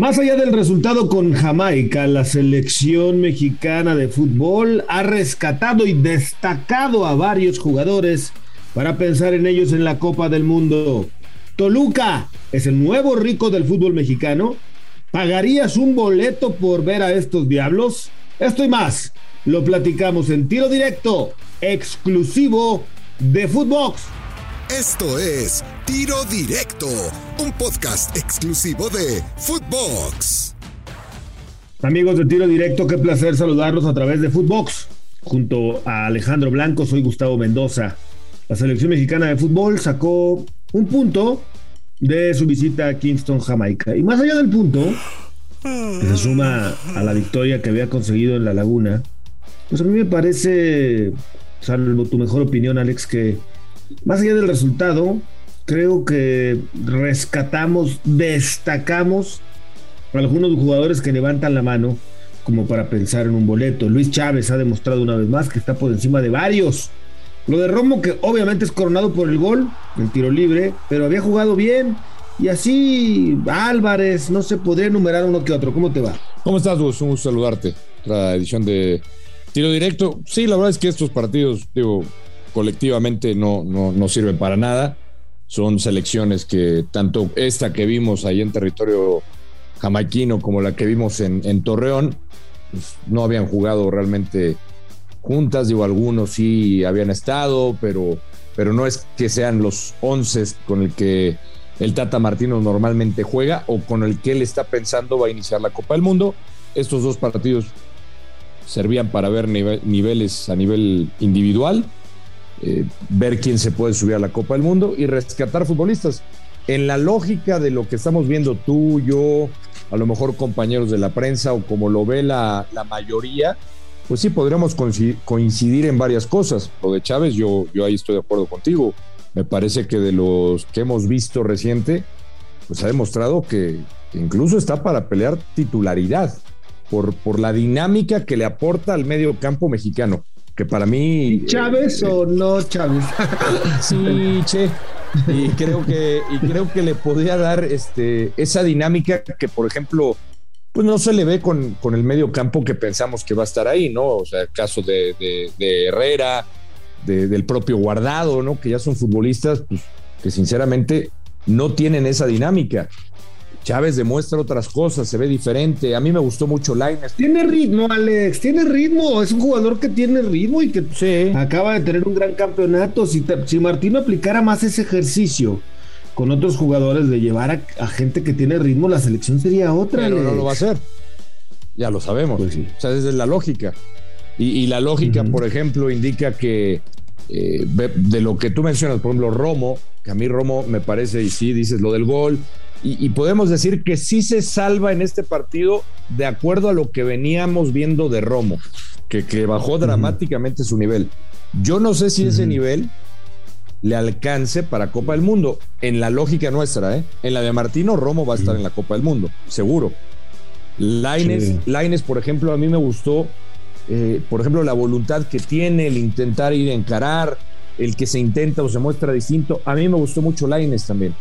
Más allá del resultado con Jamaica, la selección mexicana de fútbol ha rescatado y destacado a varios jugadores para pensar en ellos en la Copa del Mundo. Toluca es el nuevo rico del fútbol mexicano. ¿Pagarías un boleto por ver a estos diablos? Esto y más lo platicamos en tiro directo, exclusivo de Footbox. Esto es Tiro Directo, un podcast exclusivo de Footbox. Amigos de Tiro Directo, qué placer saludarlos a través de Footbox. Junto a Alejandro Blanco, soy Gustavo Mendoza. La selección mexicana de fútbol sacó un punto de su visita a Kingston, Jamaica. Y más allá del punto, que se suma a la victoria que había conseguido en La Laguna, pues a mí me parece, salvo tu mejor opinión, Alex, que más allá del resultado, creo que rescatamos, destacamos a algunos jugadores que levantan la mano como para pensar en un boleto. Luis Chávez ha demostrado una vez más que está por encima de varios. Lo de Romo, que obviamente es coronado por el gol, el tiro libre, pero había jugado bien. Y así Álvarez, no se podría enumerar uno que otro. ¿Cómo te va? ¿Cómo estás, Gus? Un gusto saludarte. La edición de Tiro Directo. Sí, la verdad es que estos partidos, digo, colectivamente no, no, no sirven para nada. Son selecciones que tanto esta que vimos ahí en territorio jamaiquino como la que vimos en, Torreón, pues, no habían jugado realmente juntas. Digo, algunos sí habían estado, pero, pero no es que sean los once con el que el Tata Martino normalmente juega o con el que él está pensando va a iniciar la Copa del Mundo. Estos dos partidos servían para ver niveles a nivel individual eh, ver quién se puede subir a la Copa del Mundo y rescatar futbolistas. En la lógica de lo que estamos viendo tú, yo, a lo mejor compañeros de la prensa o como lo ve la, la mayoría, pues sí podríamos coincidir en varias cosas. Lo de Chávez, yo, yo ahí estoy de acuerdo contigo. Me parece que de los que hemos visto reciente, pues ha demostrado que, incluso está para pelear titularidad por, por la dinámica que le aporta al medio campo mexicano que para mí... ¿Chávez o no Chávez? sí, che. Y creo que, y creo que le podría dar este, esa dinámica que, por ejemplo, pues no se le ve con, con el medio campo que pensamos que va a estar ahí, ¿no? O sea, el caso de, de, Herrera, del propio Guardado, ¿no? Que ya son futbolistas pues, que sinceramente no tienen esa dinámica. Chávez demuestra otras cosas, se ve diferente. A mí me gustó mucho Laines. Tiene ritmo, Alex, tiene ritmo. Es un jugador que tiene ritmo y que acaba de tener un gran campeonato. Si, si Martino aplicara más ese ejercicio con otros jugadores de llevar a, gente que tiene ritmo, la selección sería otra. Pero no lo va a hacer. Ya lo sabemos. Pues o sea, desde la lógica. Y, la lógica, por ejemplo, indica que eh, de lo que tú mencionas, por ejemplo, Romo, que a mí Romo me parece, y sí, dices lo del gol, y, podemos decir que sí se salva en este partido de acuerdo a lo que veníamos viendo de Romo, que, que bajó dramáticamente su nivel. Yo no sé si ese nivel le alcance para Copa del Mundo, en la lógica nuestra, ¿eh? En la de Martino, Romo va a estar en la Copa del Mundo, seguro. Laines, por ejemplo, a mí me gustó, eh, por ejemplo, la voluntad que tiene, el intentar ir a encarar, el que se intenta o se muestra distinto. A mí me gustó mucho Laines también.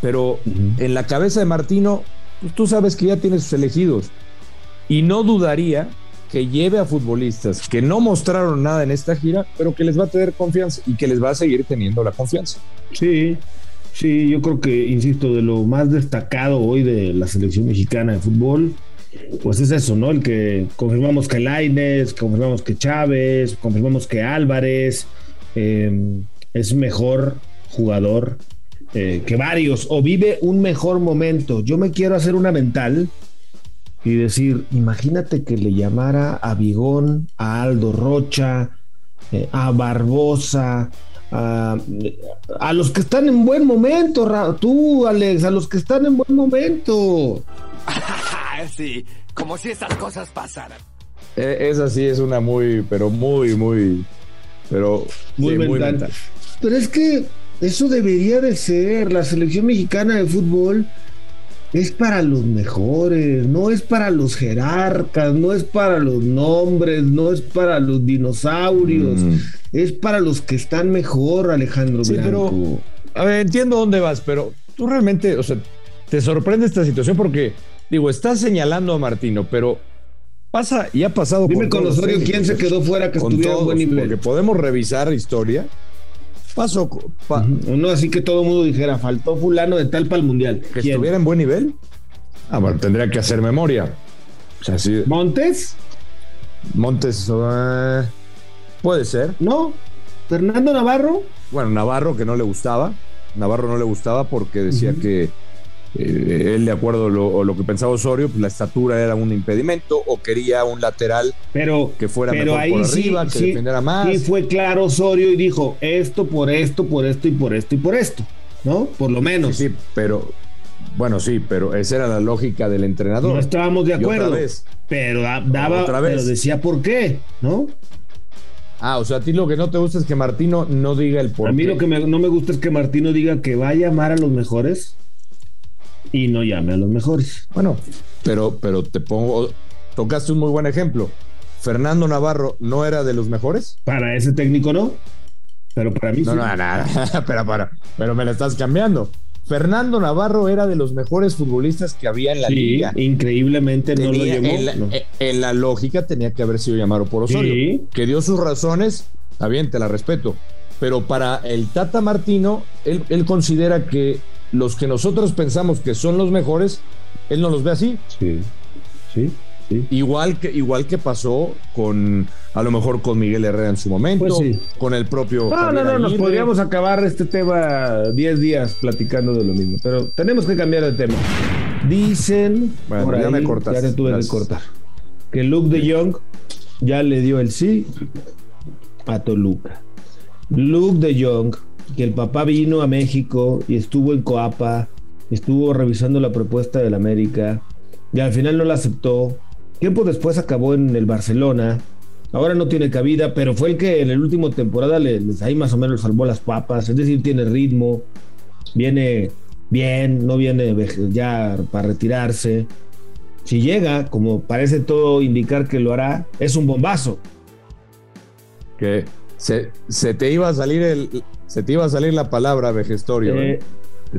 Pero en la cabeza de Martino, pues tú sabes que ya tiene sus elegidos. Y no dudaría que lleve a futbolistas que no mostraron nada en esta gira, pero que les va a tener confianza y que les va a seguir teniendo la confianza. Sí, sí, yo creo que, insisto, de lo más destacado hoy de la selección mexicana de fútbol, pues es eso, ¿no? El que confirmamos que Laines, confirmamos que Chávez, confirmamos que Álvarez eh, es mejor jugador eh, que varios, o vive un mejor momento. Yo me quiero hacer una mental y decir, imagínate que le llamara a Vigón, a Aldo Rocha, eh, a Barbosa, a, los que están en buen momento, tú, Alex, a los que están en buen momento. sí, como si estas cosas pasaran. E, esa sí es una muy, pero muy, muy, pero muy, mental. Pero es que eso debería de ser. La selección mexicana de fútbol es para los mejores, no es para los jerarcas, no es para los nombres, no es para los dinosaurios, mm. es para los que están mejor, Alejandro sí, Pero, a ver, entiendo dónde vas, pero tú realmente, o sea, te sorprende esta situación porque, digo, estás señalando a Martino, pero pasa y ha pasado Dime con Osorio quién se quedó fuera que estuviera buen nivel. Porque podemos revisar historia. Pasó. Pa, Uno así que todo el mundo dijera, faltó fulano de tal para el mundial. Que estuviera en buen nivel. Ah, bueno, tendría que hacer memoria. O sea, sí. ¿Montes? Montes. Uh, puede ser. No. ¿Fernando Navarro? Bueno, Navarro que no le gustaba. Navarro no le gustaba porque decía uh -huh. que eh, él, de acuerdo a lo, lo, que pensaba Osorio, pues la estatura era un impedimento o quería un lateral pero, que fuera pero mejor ahí por sí, arriba, que sí, defendiera más. Sí, fue claro Osorio y dijo esto por esto, por esto y por esto y por esto, ¿no? Por lo menos. Sí, sí pero bueno, sí, pero esa era la lógica del entrenador. No estábamos de acuerdo. Vez, pero daba, otra vez. pero decía por qué, ¿no? Ah, o sea, a ti lo que no te gusta es que Martino no diga el por A mí lo que me, no me gusta es que Martino diga que va a llamar a los mejores y no llame a los mejores. Bueno, pero, pero te pongo, tocaste un muy buen ejemplo. Fernando Navarro no era de los mejores. Para ese técnico no, pero para mí no, sí. No, no, no, pero, para, pero me la estás cambiando. Fernando Navarro era de los mejores futbolistas que había en la sí, liga. Increíblemente tenía, no lo llamó. En la, no. en la, lógica tenía que haber sido llamado por Osorio. Sí. Que dio sus razones, está bien, te la respeto. Pero para el Tata Martino, él, él considera que los que nosotros pensamos que son los mejores, él no los ve así. Sí, sí, sí. Igual que, igual que pasó con, a lo mejor con Miguel Herrera en su momento, pues sí. con el propio. No, Javier no, no, nos podríamos acabar este tema 10 días platicando de lo mismo, pero tenemos que cambiar de tema. Dicen, bueno, por ya ahí, me cortas. ya te tuve Gracias. que cortar, que Luke de Jong ya le dio el sí a Toluca. Luke de Jong, que el papá vino a México y estuvo en Coapa, estuvo revisando la propuesta del América y al final no la aceptó. Tiempo después acabó en el Barcelona. Ahora no tiene cabida, pero fue el que en la última temporada les, ahí más o menos salvó las papas. Es decir, tiene ritmo, viene bien, no viene ya para retirarse. Si llega, como parece todo indicar que lo hará, es un bombazo. Que se, te iba a salir el, se te iba a salir la palabra vejestorio. Eh, ¿eh?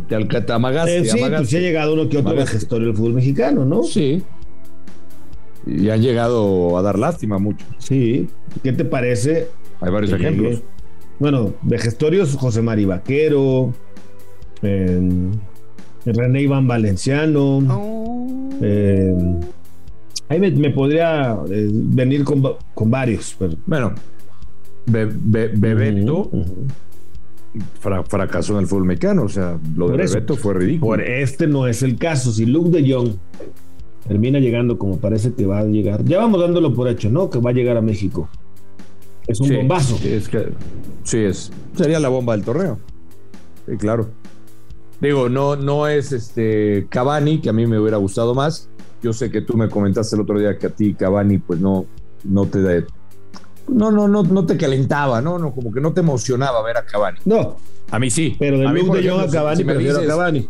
Te, te, te amagaste, eh, sí, amagaste. pues sí ha llegado uno que otro Amagaste. vejestorio del fútbol mexicano, ¿no? Sí. Y han llegado a dar lástima mucho. Sí. ¿Qué te parece? Hay varios que ejemplos. llegue? Bueno, vejestorios José Mari Vaquero, eh, René Iván Valenciano. Oh. Eh, ahí me, me podría eh, venir con, con varios. Pero... Bueno, Be, Be, Bebeto Uh -huh. Fra, fracasó en el fútbol mexicano. O sea, lo Por de Bebeto fue ridículo. Por este no es el caso. Si Luke de Jong termina llegando como parece que va a llegar, ya vamos dándolo por hecho, ¿no? Que va a llegar a México. Es un sí, bombazo. Es que, sí, es, sería la bomba del torneo. Sí, claro. Digo, no, no es este Cavani, que a mí me hubiera gustado más. Yo sé que tú me comentaste el otro día que a ti Cavani, pues no, no te da, no, no, no, no te calentaba, ¿no? no, como que no te emocionaba ver a Cavani. No. A mí sí. Pero de a mí, de Jong a Cavani, si me prefiero dices, a Cavani.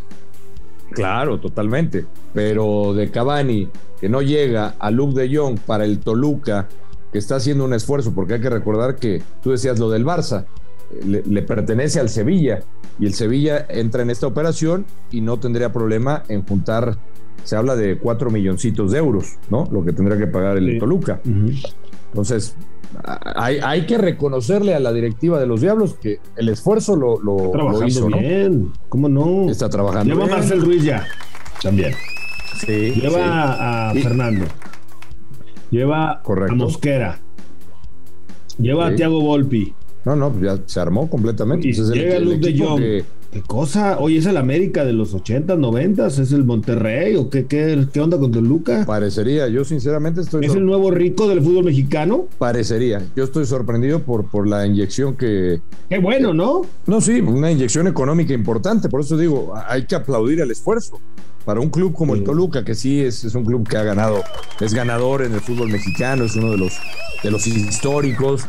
Claro, totalmente. Pero de Cavani, que no llega a Luke de Jong para el Toluca, que está haciendo un esfuerzo, porque hay que recordar que tú decías lo del Barça, le, le, pertenece al Sevilla, y el Sevilla entra en esta operación y no tendría problema en juntar, se habla de cuatro milloncitos de euros, ¿no? Lo que tendría que pagar el Sí. Toluca. Uh -huh. Entonces, hay, hay, que reconocerle a la directiva de los Diablos que el esfuerzo lo, lo, trabajando lo hizo, bien. ¿no? ¿Cómo no? Está trabajando Lleva bien. a Marcel Ruiz ya. También. Sí, Lleva sí. a Fernando. Lleva Correcto. a Mosquera. Lleva Sí. a Thiago Volpi. No, no, pues ya se armó completamente. Y Ese es el- llega el Luke de Jong. que- ¿Qué cosa? Oye, ¿es el América de los 80, 90? ¿Es el Monterrey? ¿O qué, qué, qué onda con Toluca? Parecería, yo sinceramente estoy. ¿Es el nuevo rico del fútbol mexicano? Parecería. Yo estoy sorprendido por, por la inyección que. Qué bueno, ¿no? No, sí, una inyección económica importante. Por eso digo, hay que aplaudir el esfuerzo. Para un club como Sí. el Toluca, que sí es, es un club que ha ganado, es ganador en el fútbol mexicano, es uno de los, de los históricos,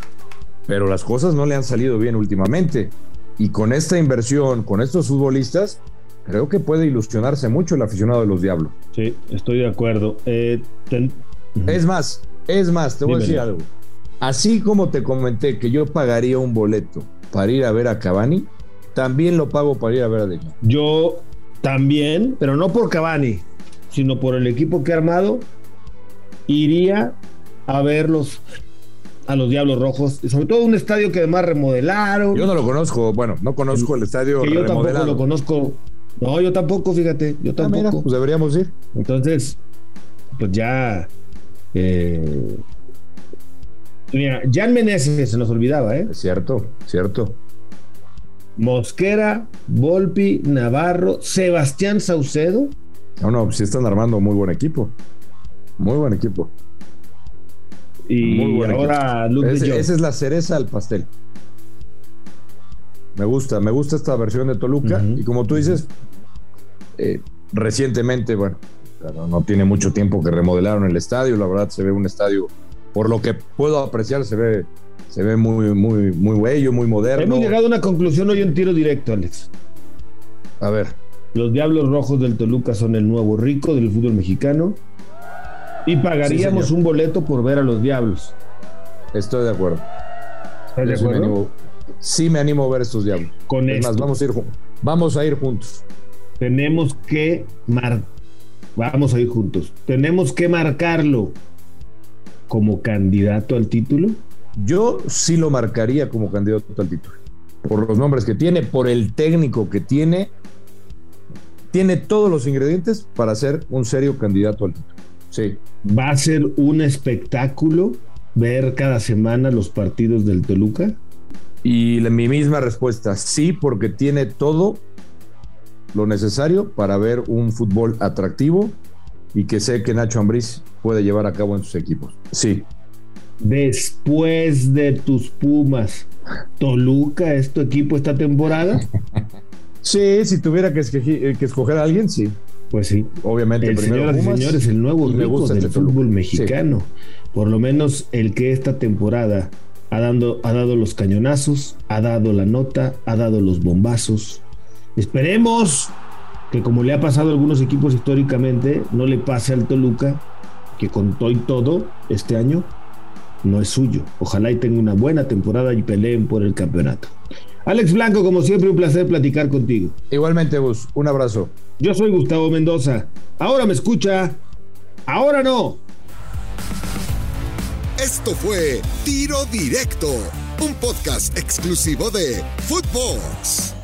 pero las cosas no le han salido bien últimamente. Y con esta inversión, con estos futbolistas, creo que puede ilusionarse mucho el aficionado de los Diablos. Sí, estoy de acuerdo. Eh, ten- Es más, es más, te voy Dímelo. a decir algo. Así como te comenté que yo pagaría un boleto para ir a ver a Cavani, también lo pago para ir a ver a De Jong. Yo también, pero no por Cavani, sino por el equipo que ha armado, iría a verlos a los Diablos Rojos, y sobre todo un estadio que además remodelaron. Yo no lo conozco, bueno, no conozco el estadio que yo tampoco lo conozco. No, yo tampoco, fíjate, yo Ah, tampoco. mira, pues deberíamos ir. Entonces, pues ya. Eh, mira, Jan Meneses se nos olvidaba, ¿eh? Cierto, cierto. Mosquera, Volpi, Navarro, Sebastián Saucedo. No, no, sí están armando muy buen equipo. Muy buen equipo. Y Muy ahora Luke de Jong. esa es la cereza al pastel. Me gusta, me gusta esta versión de Toluca. Y como tú dices, eh, recientemente, bueno, claro, no tiene mucho tiempo que remodelaron el estadio. La verdad, se ve un estadio, por lo que puedo apreciar, se ve, se ve muy, muy, muy bello, muy moderno. Hemos llegado a una conclusión hoy en tiro directo, Alex. A ver, Los Diablos Rojos del Toluca son el nuevo rico del fútbol mexicano. Y pagaríamos un boleto por ver a los Diablos. estoy de acuerdo. ¿Estás de Yo sí me acuerdo? animo- sí me animo a ver estos diablos. Con Es más, vamos a ir, vamos a ir juntos. tenemos que mar vamos a ir juntos. Tenemos que marcarlo como candidato al título. Yo sí lo marcaría como candidato al título. Por los nombres que tiene, por el técnico que tiene. Tiene todos los ingredientes para ser un serio candidato al título. Sí. Va a ser un espectáculo ver cada semana los partidos del Toluca. Y la- mi misma respuesta, sí, porque tiene todo lo necesario para ver un fútbol atractivo y que sé que Nacho Ambriz puede llevar a cabo en sus equipos. Sí, Después de tus Pumas, Toluca es tu equipo esta temporada. sí, si tuviera que, escogi- eh, que escoger a alguien, sí. Pues sí. Obviamente, El señoras y señores, el nuevo rico del Toluca. fútbol mexicano. Por lo menos el que esta temporada ha, dando, ha dado los cañonazos, ha dado la nota, ha dado los bombazos. Esperemos que como le ha pasado a algunos equipos históricamente, no le pase al Toluca, que con todo y todo este año no es suyo. Ojalá y tenga una buena temporada y peleen por el campeonato. Alex Blanco, como siempre, un placer platicar contigo. Igualmente, Gus, un abrazo. Yo soy Gustavo Mendoza. Ahora me escucha. Ahora no. Esto fue Tiro Directo, un podcast exclusivo de Footbox.